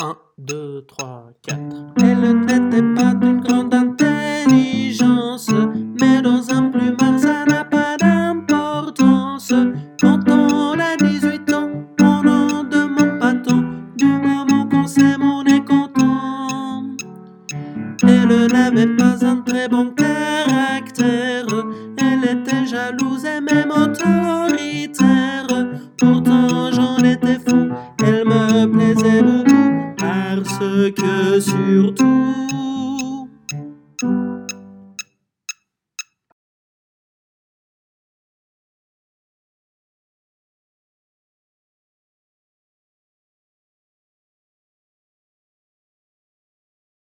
1, 2, 3, 4. Elle n'était pas d'une grande intelligence, mais dans un plumard ça n'a pas d'importance. Quand on a 18 ans, on n'en demande pas tant. Du moment qu'on s'aime, on est content. Elle n'avait pas un très bon caractère, elle était jalouse et même autoritaire. parce que surtout